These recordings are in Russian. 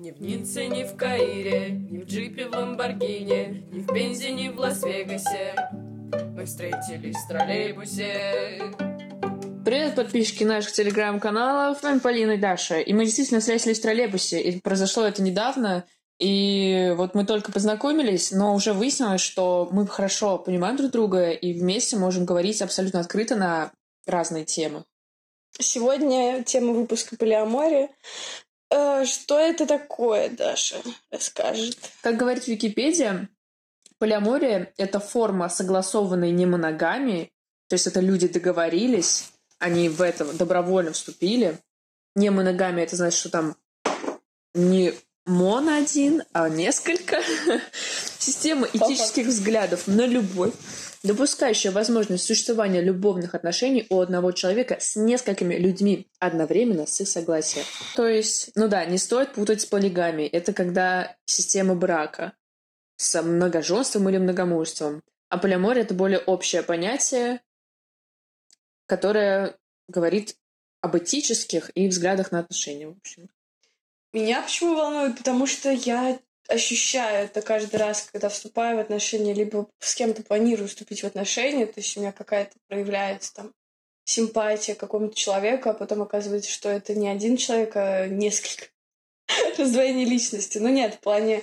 Ни в Ницце, ни в Каире, ни в джипе в Ламборгини, ни в Пензе, ни в Лас-Вегасе. Мы встретились в троллейбусе. Привет, подписчики наших телеграм-каналов. С вами Полина и Даша. И мы действительно встретились в троллейбусе. И произошло это недавно. И вот мы только познакомились, но уже выяснилось, что мы хорошо понимаем друг друга и вместе можем говорить абсолютно открыто на разные темы. Сегодня тема выпуска полиамория. Э, что это такое, Даша, расскажет? Как говорит Википедия, полиамория — это форма согласованной немоногамии, то есть это люди договорились, они в это добровольно вступили. Немоногамия — это значит, что там не моно один, а несколько. Система этических взглядов на любовь, допускающая возможность существования любовных отношений у одного человека с несколькими людьми одновременно с их согласия. То есть, ну да, не стоит путать с полигамией. Это когда система брака с многоженством или многомужеством. А полиамория — это более общее понятие, которое говорит об этических и взглядах на отношения, в общем. Меня почему волнует? Потому что я ощущаю это каждый раз, когда вступаю в отношения, либо с кем-то планирую вступить в отношения, то есть у меня какая-то проявляется там симпатия к какому-то человеку, а потом оказывается, что это не один человек, а несколько. Раздвоение личности. Ну нет, в плане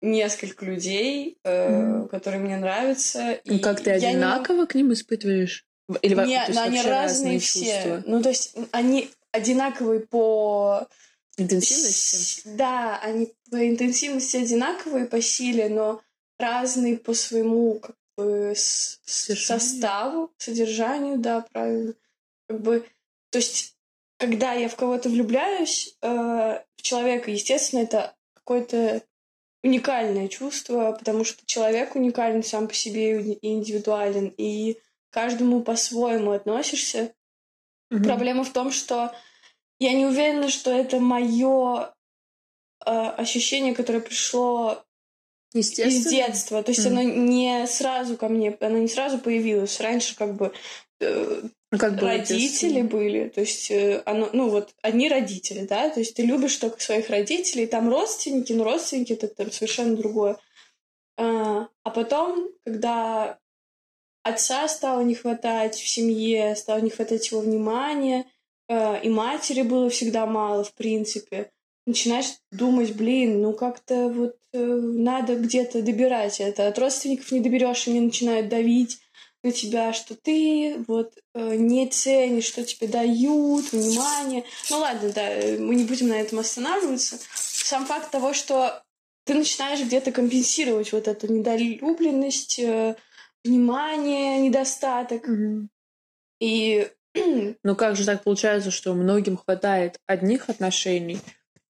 несколько людей, э, mm. которые мне нравятся. И как ты одинаково не... к ним испытываешь? Или Нет, но они разные все. Чувства? Ну, то есть они одинаковые по Интенсивности? Да, они по интенсивности одинаковые по силе, но разные по своему как бы составу, содержанию, да, правильно. Как бы, то есть, когда я в кого-то влюбляюсь, э, в человека, естественно, это какое-то уникальное чувство, потому что человек уникален сам по себе и индивидуален, и каждому по-своему относишься. Mm-hmm. Проблема в том, что я не уверена, что это мое э, ощущение, которое пришло из детства. То есть mm. оно не сразу ко мне, оно не сразу появилось. Раньше как бы э, как родители были, то есть э, оно, ну вот одни родители, да, то есть ты любишь только своих родителей, там родственники, ну родственники это там совершенно другое. А, а потом, когда отца стало не хватать в семье, стало не хватать его внимания, Э, и матери было всегда мало, в принципе. Начинаешь думать, блин, ну как-то вот э, надо где-то добирать это. От родственников не доберешь, они начинают давить на тебя, что ты вот э, не ценишь, что тебе дают, внимание. Ну ладно, да, мы не будем на этом останавливаться. Сам факт того, что ты начинаешь где-то компенсировать вот эту недолюбленность, э, внимание, недостаток. Mm-hmm. И ну как же так получается, что многим хватает одних отношений,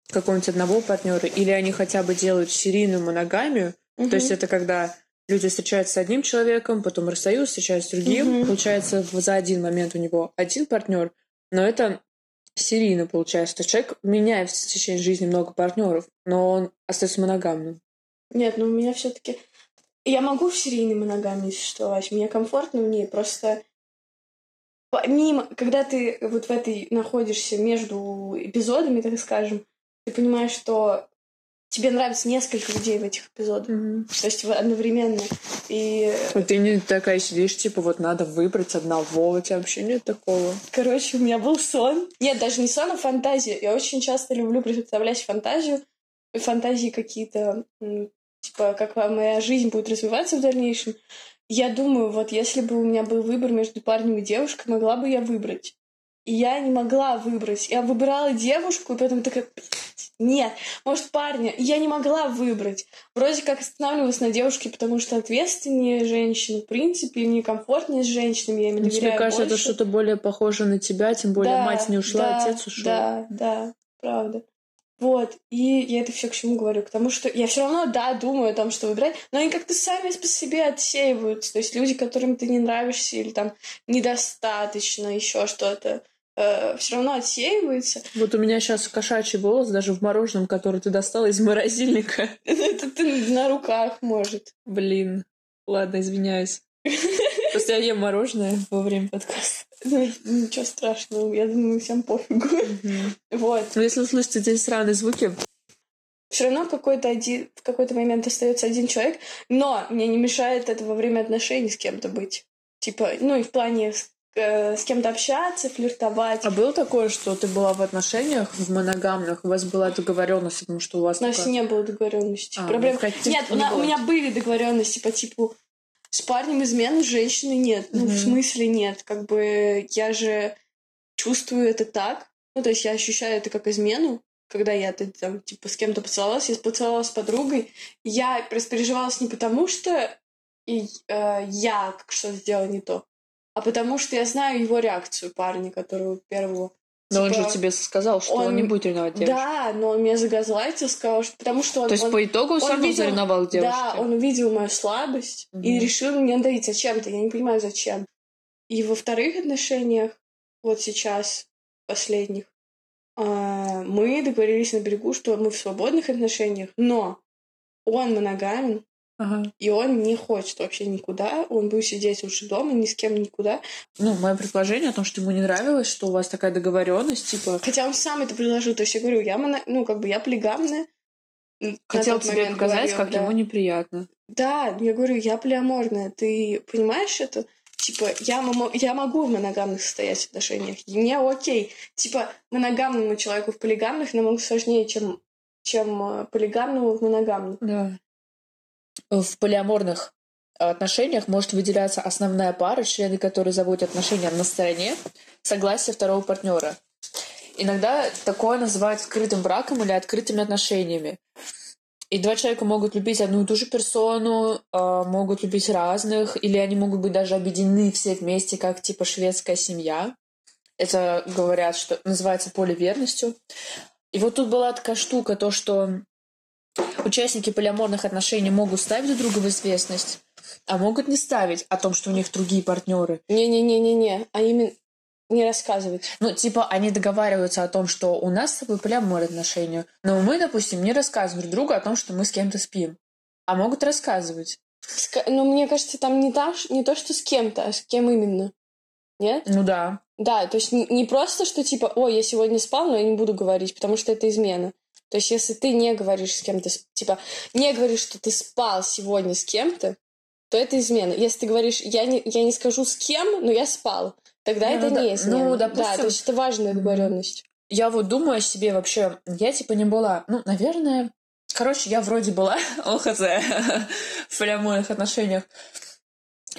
какого-нибудь одного партнера, или они хотя бы делают серийную моногамию, угу. то есть это когда люди встречаются с одним человеком, потом расстаются, встречаются с другим, угу. получается за один момент у него один партнер, но это серийно получается. То есть человек меняет в течение жизни много партнеров, но он остается моногамным. Нет, ну у меня все-таки я могу в серийной моногамии существовать, мне комфортно в ней, просто помимо, когда ты вот в этой находишься между эпизодами, так скажем, ты понимаешь, что тебе нравится несколько людей в этих эпизодах. Mm-hmm. То есть одновременно. И... А ты не такая сидишь, типа, вот надо выбрать одного, у тебя вообще нет такого. Короче, у меня был сон. Нет, даже не сон, а фантазия. Я очень часто люблю представлять фантазию. Фантазии какие-то, типа, как моя жизнь будет развиваться в дальнейшем. Я думаю, вот если бы у меня был выбор между парнем и девушкой, могла бы я выбрать. И я не могла выбрать. Я выбирала девушку, и потом такая, нет, может, парня. И я не могла выбрать. Вроде как останавливалась на девушке, потому что ответственнее женщина. В принципе, мне комфортнее с женщинами, я им доверяю Тебе кажется, больше. это что-то более похоже на тебя, тем более да, мать не ушла, да, отец ушел. Да, да, правда. Вот, и я это все к чему говорю? К тому, что я все равно, да, думаю о том, что выбирать, но они как-то сами по себе отсеиваются. То есть люди, которым ты не нравишься или там недостаточно, еще что-то, э, все равно отсеивается. Вот у меня сейчас кошачий волос даже в мороженом, который ты достала из морозильника. Это ты на руках, может. Блин. Ладно, извиняюсь. Просто я ем мороженое во время подкаста. Ну, ничего страшного, я думаю, всем пофигу. Вот. Но если услышите здесь странные звуки, Все равно какой-то один, в какой-то момент остается один человек, но мне не мешает это во время отношений с кем-то быть. Типа, ну и в плане с, э, с кем-то общаться, флиртовать. А было такое, что ты была в отношениях в моногамных, у вас была договоренность, потому что у вас У нас такая- не было договоренности. А, Проблем... ну, в каких- Нет, у, не на- у меня были договоренности по типу с парнем измены, с женщиной нет. Ну, в Мгм. смысле нет. Как бы я же чувствую это так. Ну, то есть я ощущаю это как измену, когда я там, типа, с кем-то поцеловалась, я поцеловалась с подругой. Я распереживалась не потому, что и, э, я как что-то сделала не то, а потому что я знаю его реакцию парня, которого первого. Но он Типа, же тебе сказал, что он, он- не будет ревновать девушку. Да, но он меня загазлайтил, сказал, что потому что он... То есть он- по итогу он, он все равно видел- заревновал к девушке. Да, он увидел мою слабость и Мгм. решил мне надавить зачем-то. Я не понимаю, зачем. И во вторых отношениях, вот сейчас, последних, а, мы договорились на берегу, что мы в свободных отношениях, но он моногамен, Ага. и он не хочет вообще никуда. Он будет сидеть лучше дома, ни с кем никуда. Ну, мое предположение о том, что ему не нравилось, что у вас такая договоренность, типа, Хотя он сам это предложил. То есть я говорю, я моно... ну, как бы я полигамная. На хотел тебе показать, говорил, как да. ему неприятно. Да, я говорю, я полиаморная. Ты понимаешь это? Типа, я, момо- я могу в моногамных состоять отношениях. И мне окей. Типа, моногамному человеку в полигамных намного сложнее, чем, чем э, полигамному в моногамных. Да. В полиаморных отношениях может выделяться основная пара, члены которой заводят отношения на стороне согласия второго партнера. Иногда такое называют скрытым браком или открытыми отношениями. И два человека могут любить одну и ту же персону, а, могут любить разных, или они могут быть даже объединены все вместе, как типа шведская семья. Это говорят, что называется поливерностью. И вот тут была такая штука, то, что участники полиаморных отношений могут ставить друг друга в известность, а могут не ставить о том, что у них другие партнеры. Не-не-не-не-не. А именно не рассказывать. Ну, типа, они договариваются о том, что у нас с тобой полиамор отношения, но мы, допустим, не рассказываем друг другу о том, что мы с кем-то спим. А могут рассказывать. Ска- Ну, мне кажется, там не, та, не то, что с кем-то, а с кем именно. Нет? Ну да. Да, то есть не просто, что типа, ой, я сегодня спал, но я не буду говорить, потому что это измена. То есть если ты не говоришь с кем-то, типа, не говоришь, что ты спал сегодня с кем-то, то это измена. Если ты говоришь, я не, я не скажу с кем, но я спал, тогда Ну, это да- не измена. ну, Да, допустим, то есть это важная договоренность. Я вот думаю о себе вообще, я типа не была, ну, наверное, короче, я вроде была ОХЗ в полиаморных отношениях.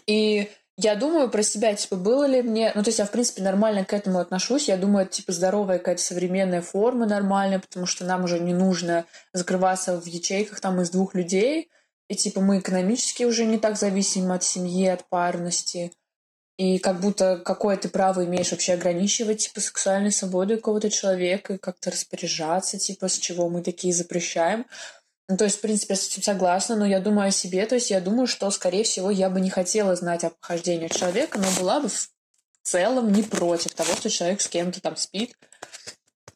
И я думаю про себя, типа, было ли мне... Ну, то есть я, в принципе, нормально к этому отношусь. Я думаю, это, типа, здоровая какая-то современная форма нормальная, потому что нам уже не нужно закрываться в ячейках там из двух людей. И, типа, мы экономически уже не так зависим от семьи, от парности. И как будто какое ты право имеешь вообще ограничивать, типа, сексуальную свободу какого-то человека как-то распоряжаться, типа, с чего мы такие запрещаем. Ну, то есть, в принципе, я с этим согласна, но я думаю о себе, то есть я думаю, что, скорее всего, я бы не хотела знать о похождениях человека, но была бы в целом не против того, что человек с кем-то там спит.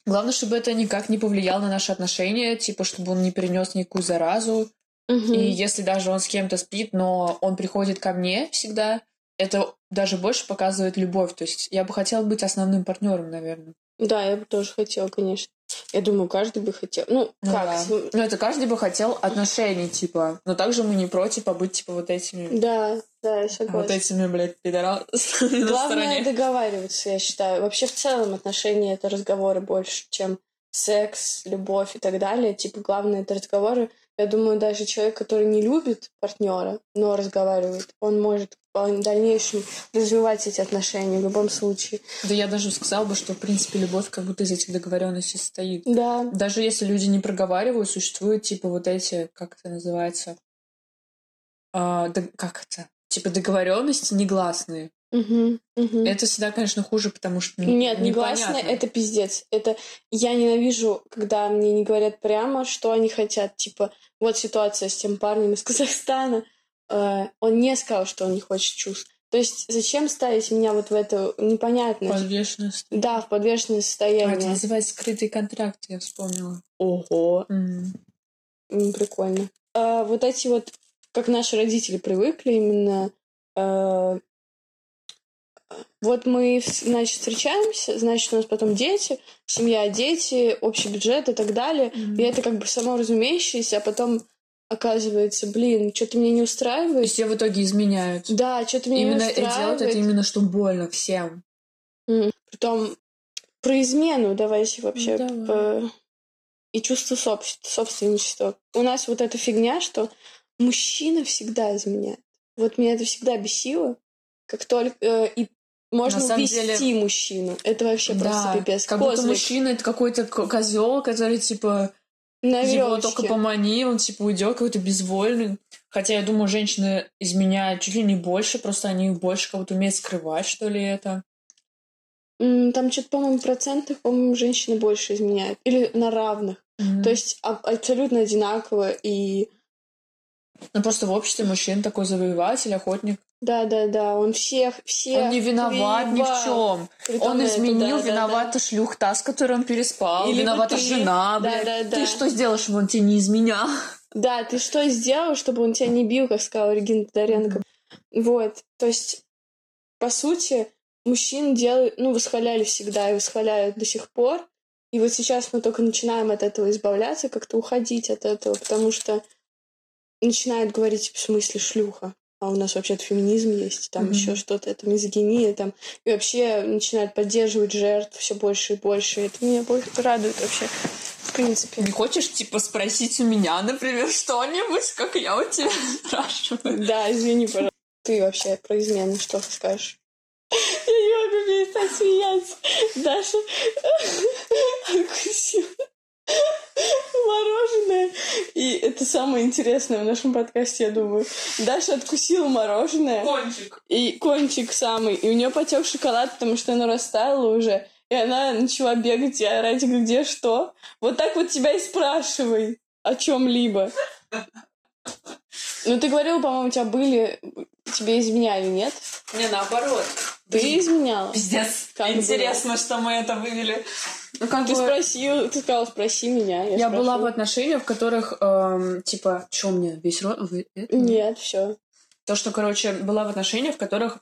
Главное, чтобы это никак не повлияло на наши отношения, типа, чтобы он не перенес никакую заразу. Мгм. И если даже он с кем-то спит, но он приходит ко мне всегда, это даже больше показывает любовь. То есть я бы хотела быть основным партнером, наверное. Да, я бы тоже хотела, конечно. Я думаю, каждый бы хотел. Ну, Ну как? да. Ну, это каждый бы хотел отношений, типа. Но также мы не против побыть, типа, вот этими... Да, да, я Вот согласна. этими, блядь, пидорасами на Главное договариваться, я считаю. Вообще в целом отношения это разговоры больше, чем секс, любовь и так далее. Типа главное это разговоры. Я думаю, даже человек, который не любит партнера, но разговаривает, он может в дальнейшем развивать эти отношения в любом случае. Да я даже сказала бы, что, в принципе, любовь как будто из этих договоренностей состоит. Да. Даже если люди не проговаривают, существуют, типа, вот эти, как это называется? А, да- как это? Типа договоренности негласные. Мгм, мгм. Это всегда, конечно, хуже, потому что Нет, негласно непонятно. это пиздец. Это я ненавижу, когда мне не говорят прямо, что они хотят. Типа, вот ситуация с тем парнем из Казахстана. Э, он не сказал, что он не хочет чувств. То есть зачем ставить меня вот в это непонятное? Подвешенность. Да, в подвешенное А, это состояние. называется скрытый контракт, я вспомнила. Ого. М, прикольно. А, вот эти вот, как наши родители привыкли именно э, вот мы, значит, встречаемся, значит, у нас потом дети, семья, дети, общий бюджет и так далее. Мгм. И это как бы само разумеющееся, а потом оказывается, блин, что-то меня не устраивает. есть все в итоге изменяют. Да, что-то меня Именно не и делают устраивает. это именно, что больно всем. Потом про измену давайте вообще. Ну, давай. по- И чувство собс- собственничества. У нас вот эта фигня, что мужчина всегда изменяет. Вот меня это всегда бесило. Как только... э, и можно На самом увести деле- мужчину. Это вообще просто Да, пипец. как будто Козлик мужчина это какой-то козел, который типа на его только помани, он типа уйдет какой-то безвольный. Хотя я думаю, женщины изменяют чуть ли не больше, просто они больше кого-то умеют скрывать, что ли, это. Там что-то, по-моему, процентах, по-моему, женщины больше изменяют. Или на равных. Мгм. То есть а- абсолютно одинаково. И Ну просто в обществе мужчин такой завоеватель, охотник. да-да-да, он всех, всех он не виноват ни в чем. Притом Он это, изменил, да-да-да. виновата шлюхта, с которой он переспал, Или виновата ты. жена, Да, блядь. да, да. Ты что сделал, чтобы он тебе не изменял? Да, ты что сделал, чтобы он тебя не бил, как сказала Регина Тодоренко? Вот, то есть, по сути, мужчин делают, ну, восхваляли всегда и восхваляют до сих пор. И вот сейчас мы только начинаем от этого избавляться, как-то уходить от этого, потому что начинают говорить в смысле шлюха. А у нас вообще-то феминизм есть, там Мгм. еще что-то, это мизогиния, там, и вообще начинают поддерживать жертв все больше и больше. Это меня больше радует вообще, в принципе. Не хочешь, типа, спросить у меня, например, что-нибудь, как я у тебя спрашиваю? Да, извини, пожалуйста. Ты вообще про измену что скажешь? Я не могу перестать смеяться. Даша откусила мороженое. И это самое интересное в нашем подкасте, я думаю. Даша откусила мороженое. Кончик. И кончик самый. И у нее потек шоколад, потому что оно растаяло уже. И она начала бегать и орать, где что. Вот так вот тебя и спрашивай о чем-либо. Ну, ты говорила, по-моему, у тебя были... Тебе изменяли, нет? Не, наоборот. Ты изменяла? Пиздец. Как Интересно, что мы это вывели. Ну, как Ты бы... спросил, ты сказала, спроси меня. Я, Я была в отношениях, в которых, эм, типа, что мне, весь рот... вы-? Нет, все. То, что, короче, была в отношениях, в которых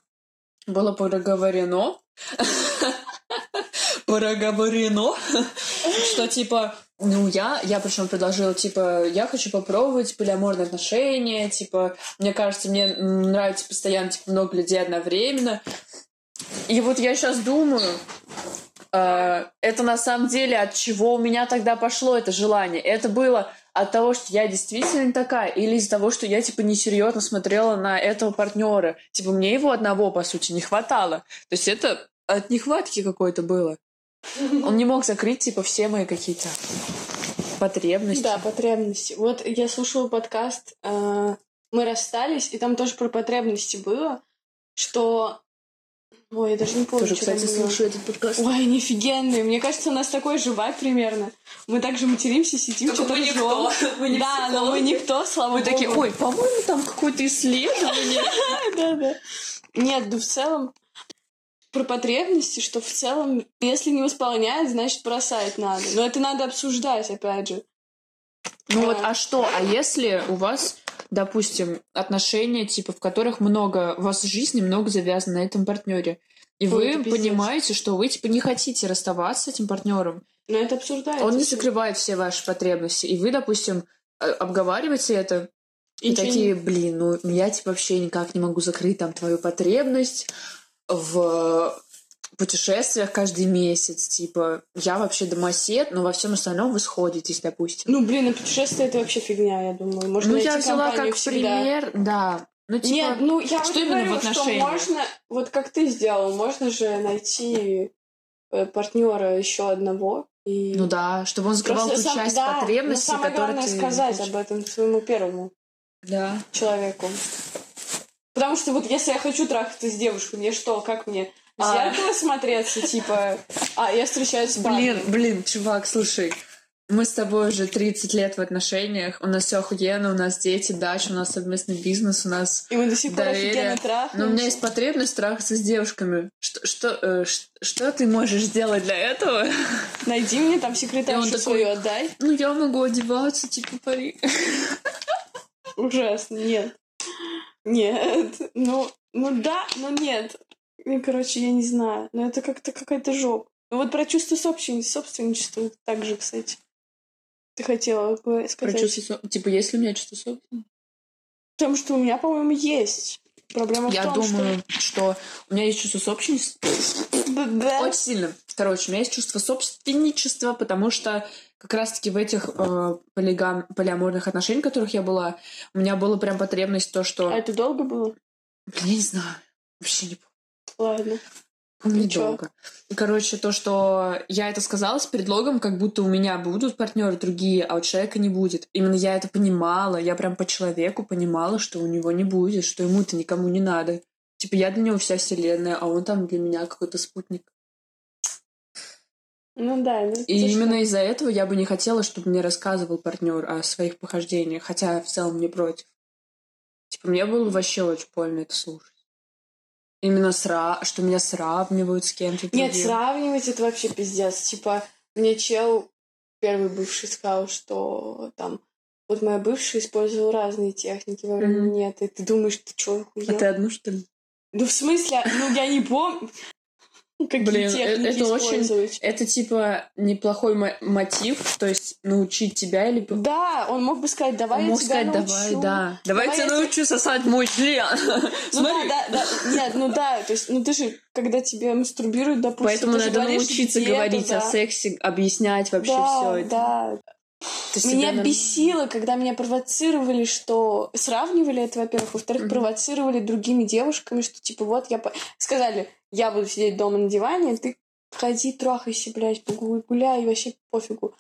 было проговорено, проговорено, что, типа, ну, я, я причем предложила, типа, я хочу попробовать полиаморные отношения, типа, мне кажется, мне нравится постоянно, типа, много людей одновременно. И вот я сейчас думаю, э, это на самом деле от чего у меня тогда пошло это желание. Это было от того, что я действительно такая, или из-за того, что я, типа, несерьезно смотрела на этого партнера. Типа, мне его одного, по сути, не хватало. То есть это от нехватки какой-то было. Он не мог закрыть, типа, все мои какие-то потребности. Да, потребности. Вот я слушала подкаст э, «Мы расстались», и там тоже про потребности было, что... Ой, я даже не помню, Тоже, что там кстати, было. слушаю этот подкаст. Ой, они офигенные. Мне кажется, у нас такой же вайб примерно. Мы также материмся, сидим, Только что-то мы никто. Мы не Да, но мы никто, слава Мы богу. такие, ой, по-моему, там какое-то исследование. да, да. Нет, да в целом про потребности, что в целом, если не восполняет, значит бросать надо. Но это надо обсуждать, опять же. Ну вот, а что? А если у вас, допустим, отношения, типа, в которых много, у вас в жизни много завязано на этом партнере, и Ой, вы понимаете, что вы, типа, не хотите расставаться с этим партнером, Но это обсуждается. он не закрывает все ваши потребности, и вы, допустим, э, обговариваете это, и, не- такие, блин, ну я типа вообще никак не могу закрыть там твою потребность в путешествиях каждый месяц, типа я вообще домосед, но во всем остальном вы сходитесь, допустим. Ну, блин, а путешествие это вообще фигня, я думаю. Можно Ну найти я взяла как всегда. пример, да. Ну типа, Нет, ну я что вот именно в говорю, что отношениях? можно, вот как ты сделал, можно же найти партнера еще одного. И... ну да, чтобы он закрывал Просто ту сам- часть да, потребностей, но самое главное ты сказать об этом своему первому Да. человеку. Потому что вот если я хочу трахаться с девушкой, мне что, как мне? В А. зеркало смотреться, типа, а я встречаюсь с Блин, блин, чувак, слушай, мы с тобой уже 30 лет в отношениях, у нас все охуенно, у нас дети, дача, у нас совместный бизнес, у нас... И мы до сих пор доверие. офигенно трахаемся. Но у меня есть потребность трахаться с девушками. Что, что, э, ш- что ты можешь сделать для этого? Найди мне там секретаршу такой- свою отдай. Ну, я могу одеваться, типа, пари. Ужасно, нет. Нет. Ну, ну да, но нет. И, короче, я не знаю. Но это как-то какая-то жопа. Ну вот про чувство собственничества, собственничества также, кстати. Ты хотела сказать. Про чувство Типа, есть ли у меня чувство собственности? Потому что у меня, по-моему, есть. Проблема в Я том, думаю, что у меня есть чувство собственности. что... Да. Очень сильно. Короче, у меня есть чувство собственничества, потому что как раз-таки в этих э, полигам, полиаморных отношениях, в которых я была, у меня была прям потребность то, что... А это долго было? Блин, я не знаю. Вообще не помню. Чё? Недолго. Короче, то, что я это сказала с предлогом, как будто у меня будут партнеры другие, а у человека не будет. Именно я это понимала, я прям по человеку понимала, что у него не будет, что ему это никому не надо. Типа, я для него вся вселенная, а он там для меня какой-то спутник. Ну да. Ну, И именно из-за этого я бы не хотела, чтобы мне рассказывал партнер о своих похождениях, хотя в целом не против. Типа, мне было вообще очень больно это слушать. Именно сра... что меня сравнивают с кем-то Нет, другим. сравнивать это вообще пиздец. Типа, мне чел первый бывший сказал, что там вот моя бывшая использовала разные техники во время Мгм. нет, и ты думаешь, ты чё, охуел? А ты одну, что ли? Ну, в смысле, ну, я не помню, какие Блин, э- это очень-. Это, типа, неплохой мо- мотив, то есть научить тебя или... Да, он мог бы сказать, давай Он я мог тебя сказать, научу. давай, да. Давай, Давай я тебя научу сосать мой член. Ну Смотри. да, да, да, нет, ну да, то есть, ну ты же, когда тебе мастурбируют, допустим, Поэтому надо научиться говорить о сексе, объяснять вообще все это. Да, Меня надо- бесило, когда меня провоцировали, что сравнивали это, во-первых, во-вторых, Мгм. провоцировали другими девушками, что типа вот я... по- Сказали, я буду сидеть дома на диване, ты ходи, трахайся, блядь, гуляй, вообще пофигу.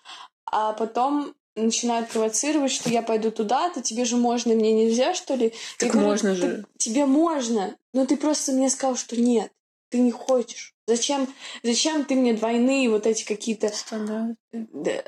А потом начинают провоцировать, что я пойду туда-то, тебе же можно, мне нельзя, что ли? Я Так говорю, можно «Так же. Тебе можно, но ты просто мне сказал, что нет, ты не хочешь. Зачем, зачем ты мне двойные вот эти какие-то да,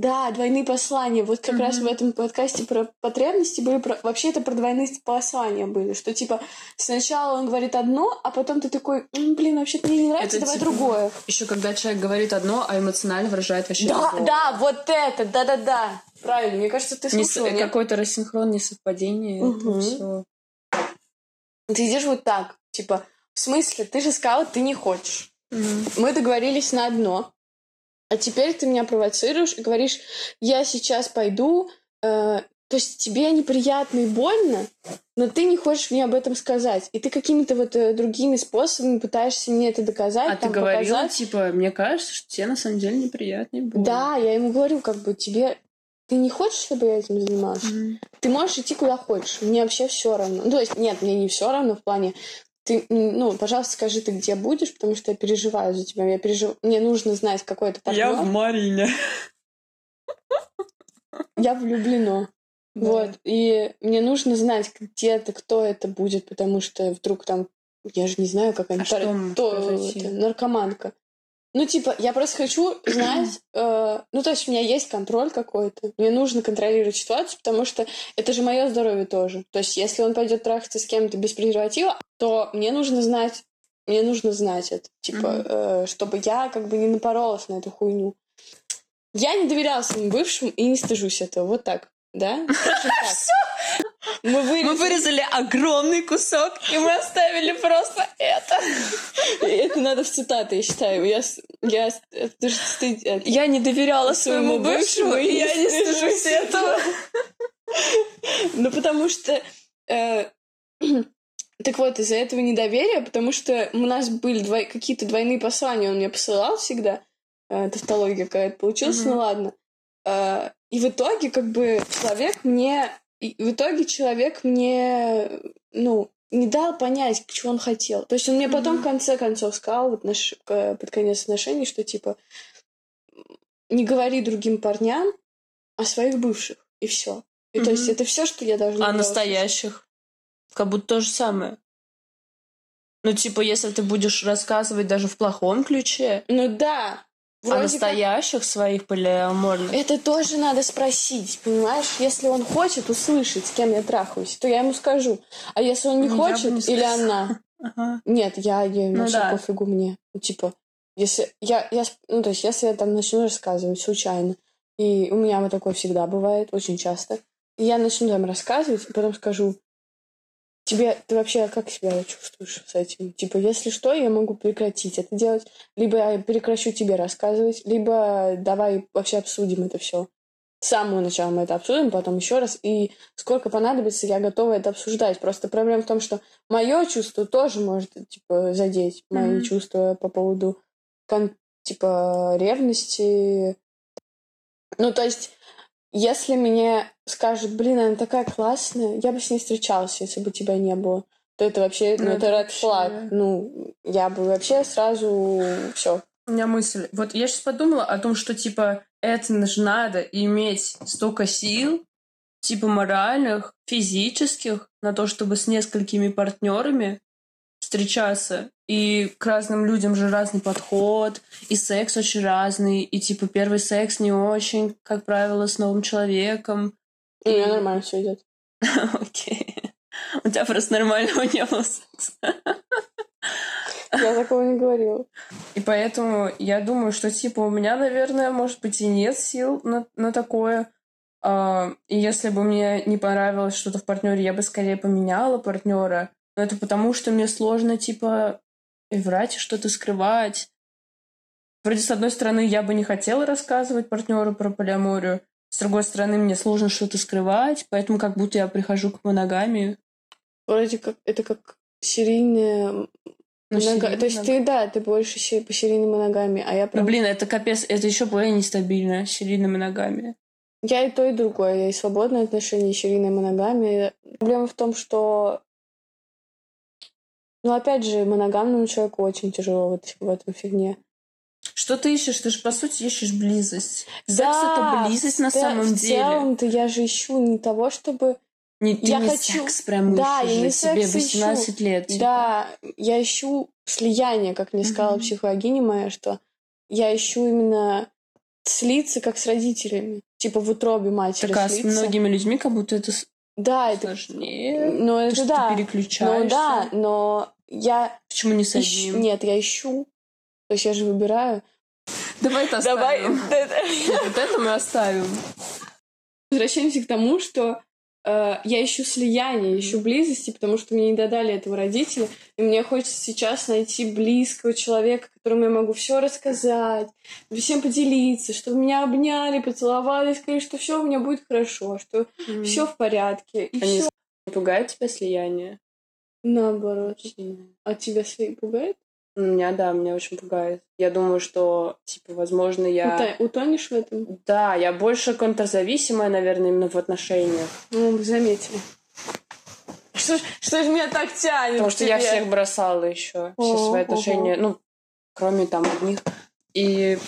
да, двойные послания. Вот как Мгм. раз в этом подкасте про потребности были про... Вообще это про двойные послания были. Что типа сначала он говорит одно, а потом ты такой, «М, блин, вообще-то мне не нравится, Это давай типа- другое. Еще когда человек говорит одно, а эмоционально выражает вообще Да, другое. да, вот это, да-да-да. Правильно, мне кажется, ты Не слушала, нет? Какой-то рассинхрон, несовпадение. Это Мгм. все. Ты идешь вот так, типа, в смысле, ты же сказала, ты не хочешь. Мы договорились на одно. А теперь ты меня провоцируешь и говоришь, я сейчас пойду, э, то есть тебе неприятно и больно, но ты не хочешь мне об этом сказать. И ты какими-то вот э, другими способами пытаешься мне это доказать, А ты там, говорила, показать. типа, мне кажется, что тебе на самом деле неприятно и больно. Да, я ему говорю, как бы тебе... Ты не хочешь, чтобы я этим занималась? Мгм. Ты можешь идти куда хочешь. Мне вообще все равно. Ну, то есть, нет, мне не все равно в плане. Ты, ну, пожалуйста, скажи, ты где будешь, потому что я переживаю за тебя. Я пережив... Мне нужно знать, какой это партнер. Я в Марине. Я влюблено. Вот. И мне нужно знать, где это, кто это будет, потому что вдруг там, я же не знаю, как они А что может то, произойти? это, наркоманка. Ну, типа, я просто хочу знать, э, ну, то есть у меня есть контроль какой-то. Мне нужно контролировать ситуацию, потому что это же мое здоровье тоже. То есть, если он пойдет трахаться с кем-то без презерватива, то мне нужно знать, мне нужно знать это, типа, э, чтобы я как бы не напоролась на эту хуйню. Я не доверяла своим бывшим и не стыжусь этого. Вот так. Да? Скажем так. Мы Мы вырезали. вырезали огромный кусок, и мы оставили просто это. Это надо в цитаты, я считаю. Я, я, это- Я не доверяла Своему бывшему, и и я не стыжусь этого. Ну, потому что... э, так вот, из-за этого недоверия, потому что у нас были двой- какие-то двойные послания, он мне посылал всегда. Э, Тавтология какая-то получилась, Мгм. ну ладно. Э, И в итоге, как бы, человек мне... и В итоге человек мне, ну, не дал понять, чего он хотел. То есть он мне потом Мгм. в конце концов сказал, вот наш, под конец отношений, что, типа, не говори другим парням о своих бывших, и все. И то есть это все, что я должна А настоящих? Как будто то же самое. Ну, типа, если ты будешь рассказывать даже в плохом ключе. Ну да. О вроде настоящих своих полиаморных. как- Это тоже надо спросить, понимаешь? Если он хочет услышать, с кем я трахаюсь, то я ему скажу. А если он не Ну, хочет, не или она, Ага. нет, я ей Ну вообще да. пофигу мне. Ну, типа, если я, я, ну, то есть, если я там начну рассказывать случайно, и у меня вот такое всегда бывает, очень часто, и я начну там рассказывать, и потом скажу, тебе, ты вообще как себя чувствуешь с этим? Типа, если что, я могу прекратить это делать, либо я прекращу тебе рассказывать, либо давай вообще обсудим это все. С самого начала мы это обсудим, потом еще раз. И сколько понадобится, я готова это обсуждать. Просто проблема в том, что мое чувство тоже может, типа, задеть mm-hmm. мои чувства по поводу, кон- типа, ревности. Ну, то есть, если мне скажут, блин, она такая классная, я бы с ней встречался, если бы тебя не было, то это вообще, ну, ну это red flag. Ну, я бы вообще сразу все. У меня мысль. Вот я сейчас подумала о том, что, типа, это же надо иметь столько сил, типа моральных, физических, на то, чтобы с несколькими партнерами встречаться. И к разным людям же разный подход, и секс очень разный, и типа первый секс не очень, как правило, с новым человеком. У меня нормально все идет. Окей. У тебя просто нормального не было секса. Я такого не говорила. И поэтому я думаю, что, типа, у меня, наверное, может быть, и нет сил на, на такое. А, и если бы мне не понравилось что-то в партнере, я бы скорее поменяла партнера. Но это потому, что мне сложно, типа, врать и что-то скрывать. Вроде, с одной стороны, я бы не хотела рассказывать партнеру про полиаморию, с другой стороны, мне сложно что-то скрывать, поэтому как будто я прихожу к моногамии. Вроде как это как серийная ну, Монога... То есть ты, да, ты больше по серийной моногамии, а я прям... Ну, блин, это капец, это еще более нестабильно, серийная моногамия. Я и то, и другое. Я и свободное отношение, и серийная моногамия. Проблема в том, что... Ну, опять же, моногамному человеку очень тяжело вот в этом фигне. Что ты ищешь? Ты же, по сути, ищешь близость. Да, Секс — это близость на самом в деле. В целом-то я же ищу не того, чтобы не, ты я не хочу... секс прям да, ищешь я не себе 18 ищу. лет. Типа. Да, я ищу слияние, как мне сказала mm-hmm. психологиня моя, что я ищу именно слиться как с родителями. Типа в утробе матери Так, а с многими людьми как будто это да, сложнее. Это... Но это что да. ты переключаешься. Ну да, но я... Почему не с одним? Ищ... Нет, я ищу. То есть я же выбираю. Давай это оставим. Давай. Вот это мы оставим. Возвращаемся к тому, что Э, я ищу слияние, ищу близости, потому что мне не додали этого родители. И мне хочется сейчас найти близкого человека, которому я могу все рассказать, всем поделиться, чтобы меня обняли, поцеловали, сказали, что все у меня будет хорошо, что mm. все в порядке. И Они всё. пугает тебя слияние? Наоборот. А тебя слияние пугает? Меня, да, меня очень пугает. Я думаю, что, типа, возможно, я... Утонешь в этом? Да, я больше контрзависимая, наверное, именно в отношениях. Ну, вы заметили. Что, что же меня так тянет? Потому что я всех бросала еще, все О, свои отношения, ого. ну, кроме там одних. И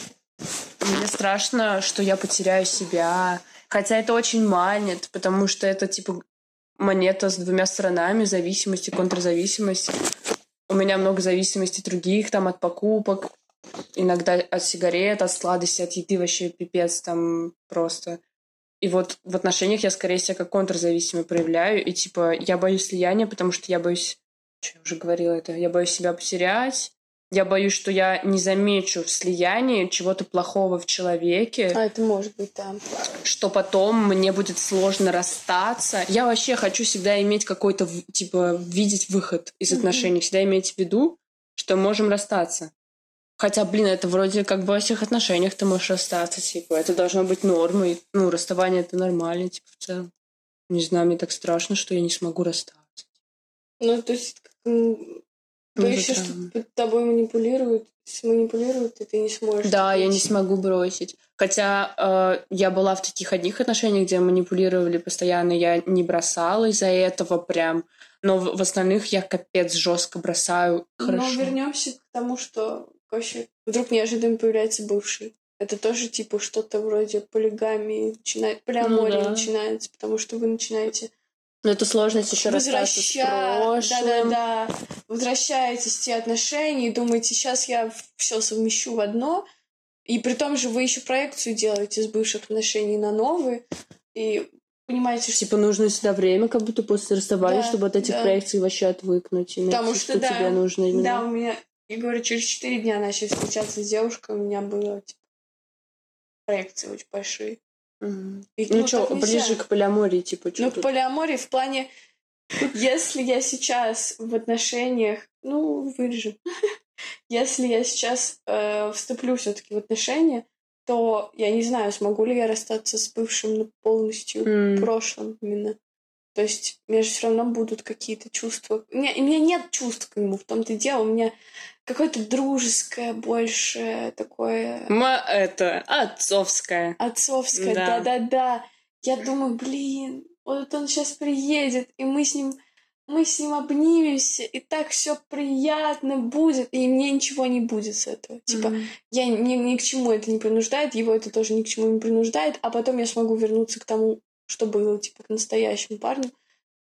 мне страшно, что я потеряю себя. Хотя это очень манит, потому что это, типа, монета с двумя сторонами, зависимость и контрзависимость. У меня много зависимостей других, там, от покупок, иногда от сигарет, от сладости, от еды вообще пипец там просто. И вот в отношениях я, скорее всего, как контрзависимый проявляю. И, типа, я боюсь слияния, потому что я боюсь... Что я уже говорила это? Я боюсь себя потерять. Я боюсь, что я не замечу в слиянии чего-то плохого в человеке. А это может быть, да. Что потом мне будет сложно расстаться. Я вообще хочу всегда иметь какой-то, типа, видеть выход из отношений. Mm-hmm. Всегда иметь в виду, что можем расстаться. Хотя, блин, это вроде как бы во всех отношениях ты можешь расстаться, типа, это должно быть нормой. Ну, расставание это нормально, типа, в целом. Не знаю, мне так страшно, что я не смогу расстаться. Ну, то есть, Боишься, что тобой манипулируют, манипулируют, и ты не сможешь. Да, я не смогу бросить. Хотя э, я была в таких одних отношениях, где манипулировали постоянно, я не бросала из-за этого прям. Но в, в остальных я капец жестко бросаю. Хорошо. Но вернемся к тому, что вообще вдруг неожиданно появляется бывший. Это тоже типа что-то вроде полигамии начинает, полиамории ну, да. начинается, потому что вы начинаете но это сложность еще с прошлым. Да-да-да. Возвращаетесь в те отношения и думаете, сейчас я все совмещу в одно. И при том же вы еще проекцию делаете с бывших отношений на новые. И понимаете, что... Типа нужно всегда время, как будто после расставания, да, чтобы от этих да. проекций вообще отвыкнуть. И Потому что, что да, тебе нужно именно. Да, у меня, я говорю, через четыре дня начали встречаться с девушкой, у меня было типа, проекции очень большие. Угу. И, ну, ну что, ближе к полиамории, типа, что Ну, к полиамории в плане Если я сейчас в отношениях, ну, вырежем. Если я сейчас э, вступлю все-таки в отношения, то я не знаю, смогу ли я расстаться с бывшим полностью М. прошлым именно. То есть у меня же все равно будут какие-то чувства. У меня, у меня нет чувств к нему, в том-то и дело. У меня какое-то дружеское больше такое Ма это отцовское. Да. Да-да-да. Я думаю, блин, вот он сейчас приедет, и мы с ним мы с ним обнимемся, и так все приятно будет, и мне ничего не будет с этого. Типа, Мгм. я ни, ни к чему это не принуждает, его это тоже ни к чему не принуждает, а потом я смогу вернуться к тому, что было, типа, к настоящему парню.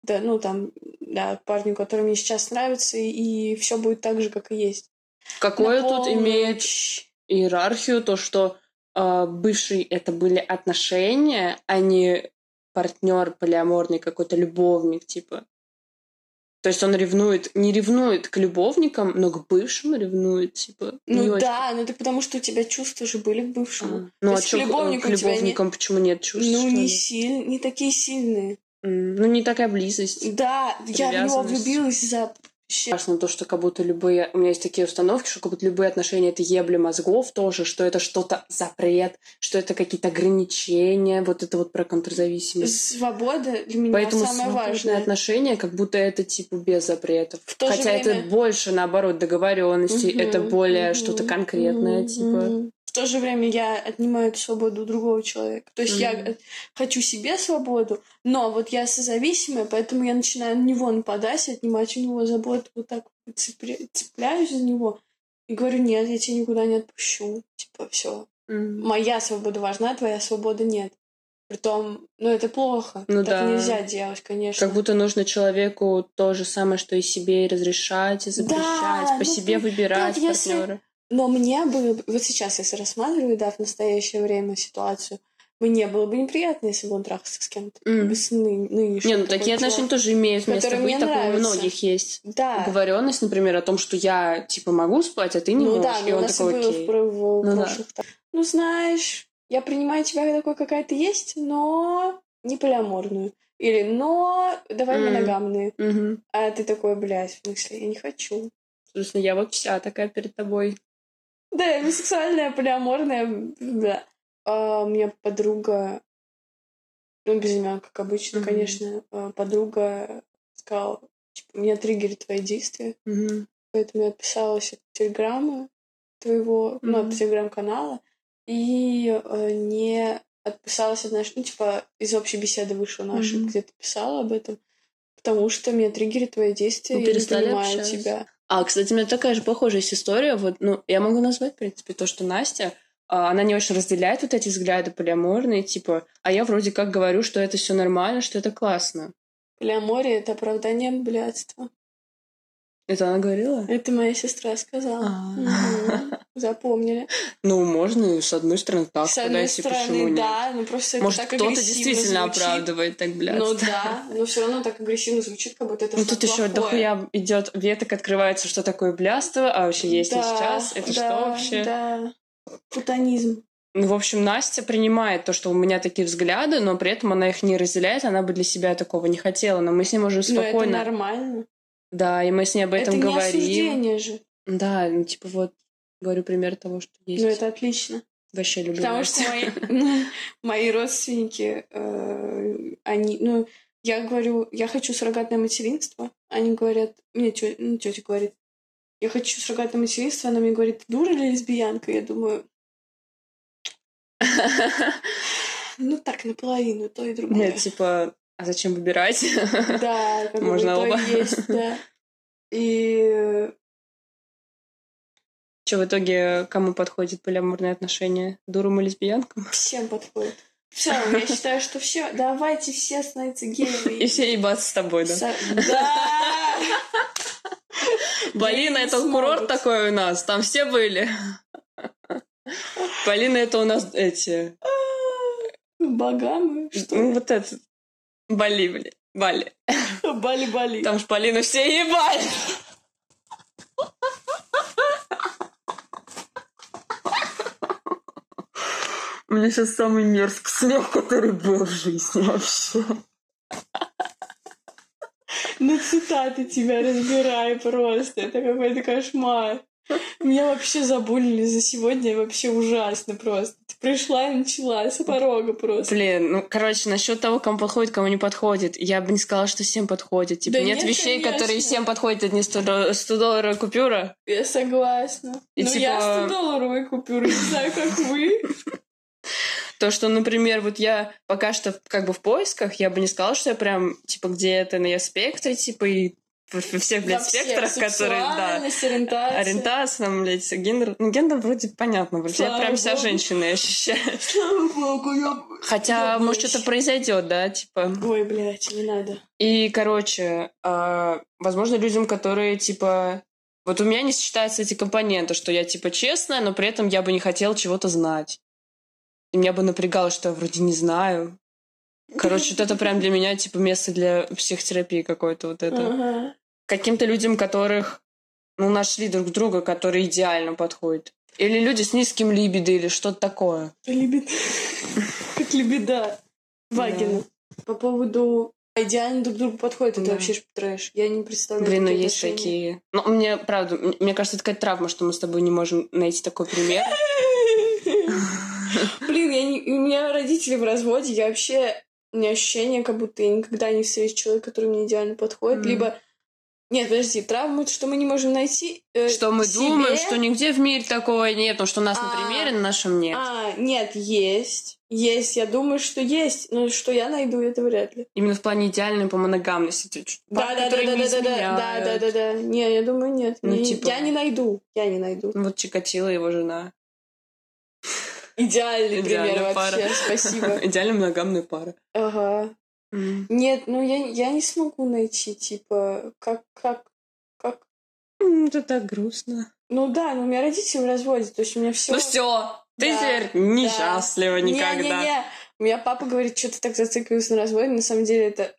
Да, ну там, да, парню, который мне сейчас нравится, и, все будет так же, как и есть. Какое На тут имеет иерархию то, что э, бывший это были отношения, а не партнер полиаморный, какой-то любовник, типа. То есть он ревнует, не ревнует к любовникам, но к бывшим ревнует, типа. Ну очень. да, ну так потому что у тебя чувства же были к бывшему. А, Ну а есть к любовникам к тебя не- любовникам почему нет чувств? ну, что не, ли? силь... не такие сильные. Ну, не такая близость. Да, я в него влюбилась за... Страшно то, что как будто любые... У меня есть такие установки, что как будто любые отношения — это ебли мозгов тоже, что это что-то запрет, что это какие-то ограничения, вот это вот про контрзависимость. Свобода для меня Поэтому самое важное. отношения как будто это типа без запретов. В то Хотя это время- больше, наоборот, договоренности, Мгм, это более мгм, что-то конкретное, мгм, типа. мгм. В то же время я отнимаю эту свободу другого человека. То есть я Мгм. э, хочу себе свободу, но вот я созависимая, поэтому я начинаю на него нападать, отнимать у него заботу, вот так цепля- цепляюсь за него и говорю, нет, я тебя никуда не отпущу. Типа, все. М. Моя свобода важна, твоя свобода нет. Притом, ну это плохо. Ну так да. нельзя делать, конечно. Как будто нужно человеку то же самое, что и себе, и разрешать, и запрещать, Да, по ну, себе выбирать вот если- партнера. Но мне было бы... Вот сейчас, если рассматриваю, да, в настоящее время ситуацию, мне было бы неприятно, если бы он трахался с кем-то. М. С ны- нынешним Не, ну такие отношения чувак. тоже имеют место быть, такое у многих есть. Да. Договоренность, например, о том, что я типа могу спать, а ты не ну можешь. да, и но у он нас такой, было в, про- в Ну да. прошлых. так. Ну знаешь, я принимаю тебя такой, какая ты есть, но не полиаморную. Или но давай М. моногамные. Мгм. А ты такой, блядь, в смысле, я не хочу. Собственно, я вот вся такая перед тобой. Да, я бисексуальная, полиаморная, да. А, у меня подруга, ну, без имен, как обычно, Мгм. конечно, а, подруга сказала, типа, меня триггерит твои действия, Мгм. поэтому я отписалась от телеграмма твоего, ну, Мгм. от телеграм-канала, и э, не отписалась от нашей, ну, типа, из общей беседы вышла наша, Мгм. где ты писала об этом, потому что меня триггерит твои действия, Вы я не понимаю общаться? тебя. А, кстати, у меня такая же похожая есть история. Вот, ну, я могу назвать, в принципе, то, что Настя, а, она не очень разделяет вот эти взгляды полиаморные, типа, а я вроде как говорю, что это все нормально, что это классно. Полиамория — это оправдание блядства. Это она говорила? Это моя сестра сказала. Мгм. Запомнили. Ну, можно и с одной стороны так С одной подойти, почему стороны, нет? да, но просто это Может, кто-то действительно звучит. оправдывает так, блядь. Ну да, но все равно так агрессивно звучит, как будто это Ну тут еще дохуя идет веток, открывается, что такое блядство, а вообще есть ли Да, сейчас, это да, что вообще? Да, путанизм. Ну, в общем, Настя принимает то, что у меня такие взгляды, но при этом она их не разделяет, она бы для себя такого не хотела. Но мы с ней можем Но Ну, это спокойно... нормально. Да, и мы с ней об этом это не говорим. осуждение же. Да, ну, типа вот, говорю пример того, что есть. Но это отлично. Вообще люблю Потому что мои, мои родственники, э, они, ну, я говорю, я хочу суррогатное материнство. Они говорят, мне тё- ну, тетя говорит, я хочу суррогатное материнство. Она мне говорит, дура или лесбиянка? Я думаю, ну так, наполовину, то и другое. Нет, типа, а зачем выбирать? Да, как бы Можно то оба. и есть, да. И Что в итоге кому подходит полиаморные отношения? Дурам и лесбиянкам? всем подходит. В целом, я считаю, что все. Давайте все становиться геями. И все ебаться с тобой, да? Да! Полина, это курорт такой у нас, там все были. Полина, это у нас эти... Богамы, что Ну, вот этот... Бали, блин. Бали. Бали-бали. Там ж Полину все ебали. У меня сейчас самый мерзкий смех, который был в жизни вообще. на цитаты тебя разбирай просто. Это какой-то кошмар. Меня вообще забулили за сегодня вообще ужасно просто. Ты пришла и начала с порога просто. Блин, ну, короче, насчет того, кому подходит, кому не подходит, я бы не сказала, что всем подходит. Типа, Да нет, нет, вещей, конечно. которые всем подходят, это не 100 долларовая купюра. Я согласна. И ну, типа- я 100 долларовые купюры, не знаю, как вы. То, что, например, вот я пока что как бы в поисках, я бы не сказала, что я прям, типа, где-то на спектре, типа, и во всех, блядь, всех. спектрах, которые, да, ориентация. ориентация, там, блядь, гендер. Ну, гендер вроде понятно, я Слава прям себя богу. женщиной ощущаю. Слава богу, я... Хотя, я может, что-то произойдет, да, типа. Ой, блядь, не надо. И, короче, а, возможно, людям, которые, типа... Вот у меня не сочетаются эти компоненты, что я, типа, честная, но при этом я бы не хотела чего-то знать. И меня бы напрягало, что я вроде не знаю. Короче, вот это прям для меня, типа, место для психотерапии какое-то вот это. Ага. Каким-то людям, которых, ну, нашли друг друга, которые идеально подходят. Или люди с низким либидо, или что-то такое. Либид... Как либеда. Вагина. По поводу идеально друг другу подходит, это Да. вообще ж трэш. Я не представляю. Блин, ну есть отношения. такие. Ну, мне, правда, мне кажется, это какая-то травма, что мы с тобой не можем найти такой пример. Блин, я не... у меня родители в разводе, я вообще... У меня ощущение, как будто я никогда не встречу человека, который мне идеально подходит, либо... Нет, подожди, травма, что мы не можем найти э, Что мы себе. думаем, что нигде в мире такого нет, но что у нас на А, примере на нашем нет. А, нет, есть. Есть, я думаю, что есть. Но что я найду, это вряд ли. Именно в плане идеальной по моногамности. Да, да, да, да, да, да, да, да, да, да. Не, я думаю, нет. Ну, Не- типа- Я не найду. Я не найду. Ну, Вот Чикатило его жена. Идеальный пример Идеальная вообще. Спасибо. Идеально моногамная пара. Ага. Нет, ну я, я не смогу найти, типа, как, как, как... М, Это так грустно. Ну да, ну у меня родители в разводе, то есть у меня все... Ну все, ты Да, теперь несчастлива никогда. Не-не-не. У меня папа говорит, что ты так зациклился на разводе. На самом деле это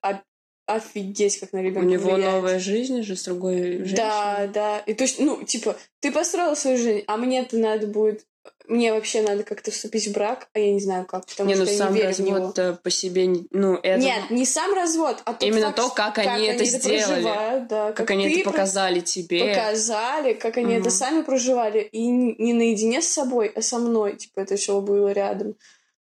офигеть, как на У ребенка него влияет. новая жизнь же с другой женщиной. Да, да. И то есть, ну, типа, ты построил свою жизнь, а мне-то надо будет... Мне вообще надо как-то вступить в брак, а я не знаю как, потому Не, ну что я сам не верю в него. развод по себе, ну, это... Нет, не сам развод, а тот Именно факт, то, что- как они это сделали. да, Как они ты это показали тебе. показали, как они Мгм. это сами проживали, и не не наедине с собой, а со мной, типа, это все было рядом.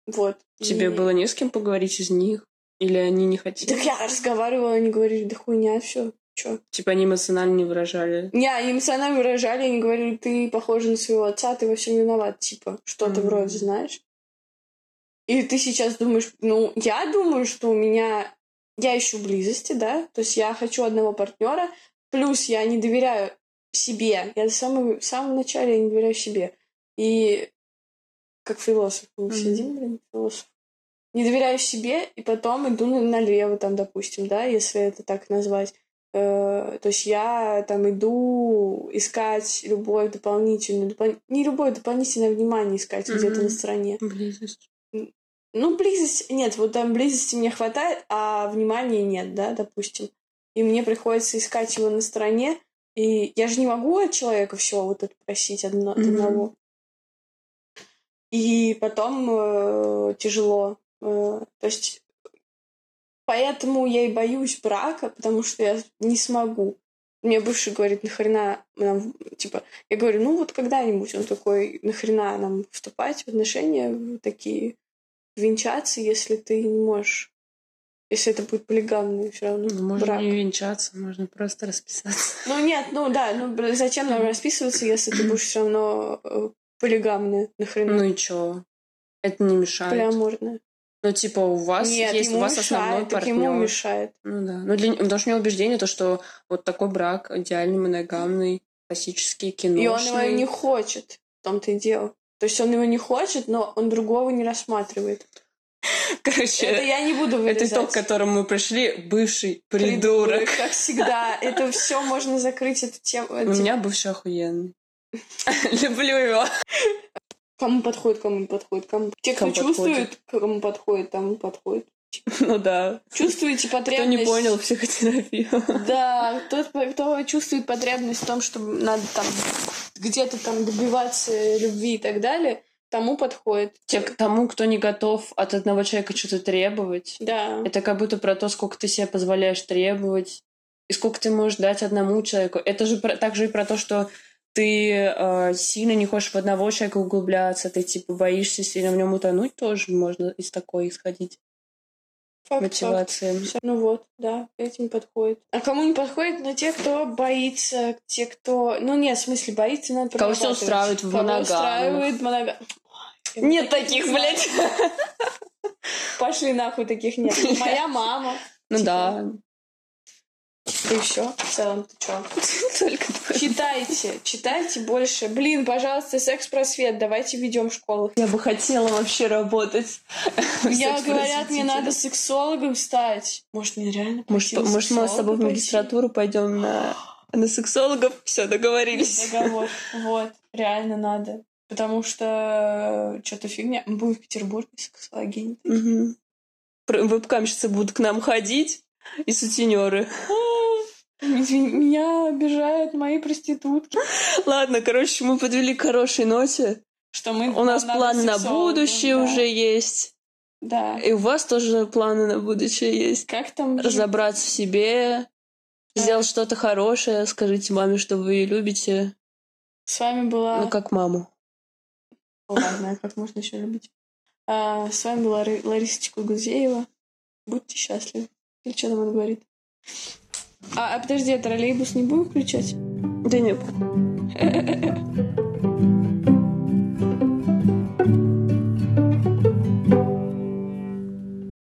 Вот. Тебе И- было не с кем поговорить из них? Или они не хотели? Так я разговаривала, они говорили, да хуйня, все. Чё? Типа они эмоционально не выражали. Не, они эмоционально выражали, они говорили, ты похожа на своего отца, ты во всем виноват, типа, что-то Мгм. вроде, знаешь. И ты сейчас думаешь, ну, я думаю, что у меня... Я ищу близости, да, то есть я хочу одного партнера, плюс я не доверяю себе. Я в самом, в самом начале я не доверяю себе. И как философ, мы Мгм. сидим, блин, философ. Не доверяю себе, и потом иду на- налево, там, допустим, да, если это так назвать. Э, то есть я там иду искать любовь дополнительную, допол- не любовь, дополнительное внимание искать где-то Мгм. на стороне. Близость. Ну, близость, нет, вот там близости мне хватает, а внимания нет, да, допустим. И мне приходится искать его на стороне, и я же не могу от человека все вот это просить одно, Мгм. одного. И потом э, тяжело. Э, то есть поэтому я и боюсь брака, потому что я не смогу. Мне бывший говорит, нахрена нам, типа, я говорю, ну вот когда-нибудь он такой, нахрена нам вступать в отношения такие, венчаться, если ты не можешь, если это будет полигамный все равно Ну, можно брак. не венчаться, можно просто расписаться. Ну нет, ну да, ну зачем нам расписываться, если ты будешь все равно э, полигамная, нахрена, Ну и чё? Это не мешает. полиаморная. Ну, типа, у вас Нет, есть у ему вас основной мешает, ему партнер. мешает. Ну да. Ну, для... Потому что у меня убеждение, то, что вот такой брак идеальный, моногамный, классический, И киношный. он его не хочет, в том-то и дело. То есть он его не хочет, но он другого не рассматривает. Короче, Это я не буду это вырезать. итог, к которому мы пришли. Бывший придурок. Как всегда. Это все можно закрыть эту тему. У меня бывший охуенный. Люблю его. Кому подходит, кому не подходит. Кому... Те, кто Кому чувствует, кому подходит, тому подходит. Ну да. Чувствуете Кто потребность... не понял психотерапию. Да, тот, кто чувствует потребность в том, чтобы надо там где-то там добиваться любви и так далее, тому подходит. Те, к тому, кто не готов от одного человека что-то требовать. Да. Это как будто про то, сколько ты себе позволяешь требовать. И сколько ты можешь дать одному человеку. Это же про, также и про то, что ты э, сильно не хочешь в одного человека углубляться, ты типа боишься сильно в нем утонуть, тоже можно из такой исходить Факт, мотивации. факт. Ну вот, да, этим подходит. А кому не подходит? Ну, те, кто боится, те, кто... Ну, нет, в смысле, боится, надо Кого прорабатывать. устраивает в Кого моногамах. устраивает монога- Ой, Нет таких, блядь. Пошли нахуй, таких нет. Моя мама. Ну Типа. да, И все. В целом, ты чё? только. Читайте, читайте больше. Блин, пожалуйста, секс-просвет, давайте ведем в школах. Я бы хотела вообще работать. Я, говорят, мне надо сексологом стать. Может, мне реально Может, может, мы с тобой в магистратуру пойдем на, на сексологов? Все, договорились. Договор. Вот, реально надо. Потому что что-то фигня. Мы будем в Петербурге сексологини. Про- Вебкамщицы будут к нам ходить и сутенеры. Меня обижают мои проститутки. Ладно, короче, мы подвели к хорошей ноте. Что мы У нас планы на будущее да. уже есть. Да. И у вас тоже планы на будущее есть. Как там? Разобраться в себе, Да. сделать что-то хорошее, скажите маме, что вы ее любите. С вами была... Ну, как маму. Ладно, а как можно еще любить? А, с вами была Ларисочка Гузеева. Будьте счастливы. Или что нам он говорит? А, а подожди, а троллейбус не будем включать? Да нет.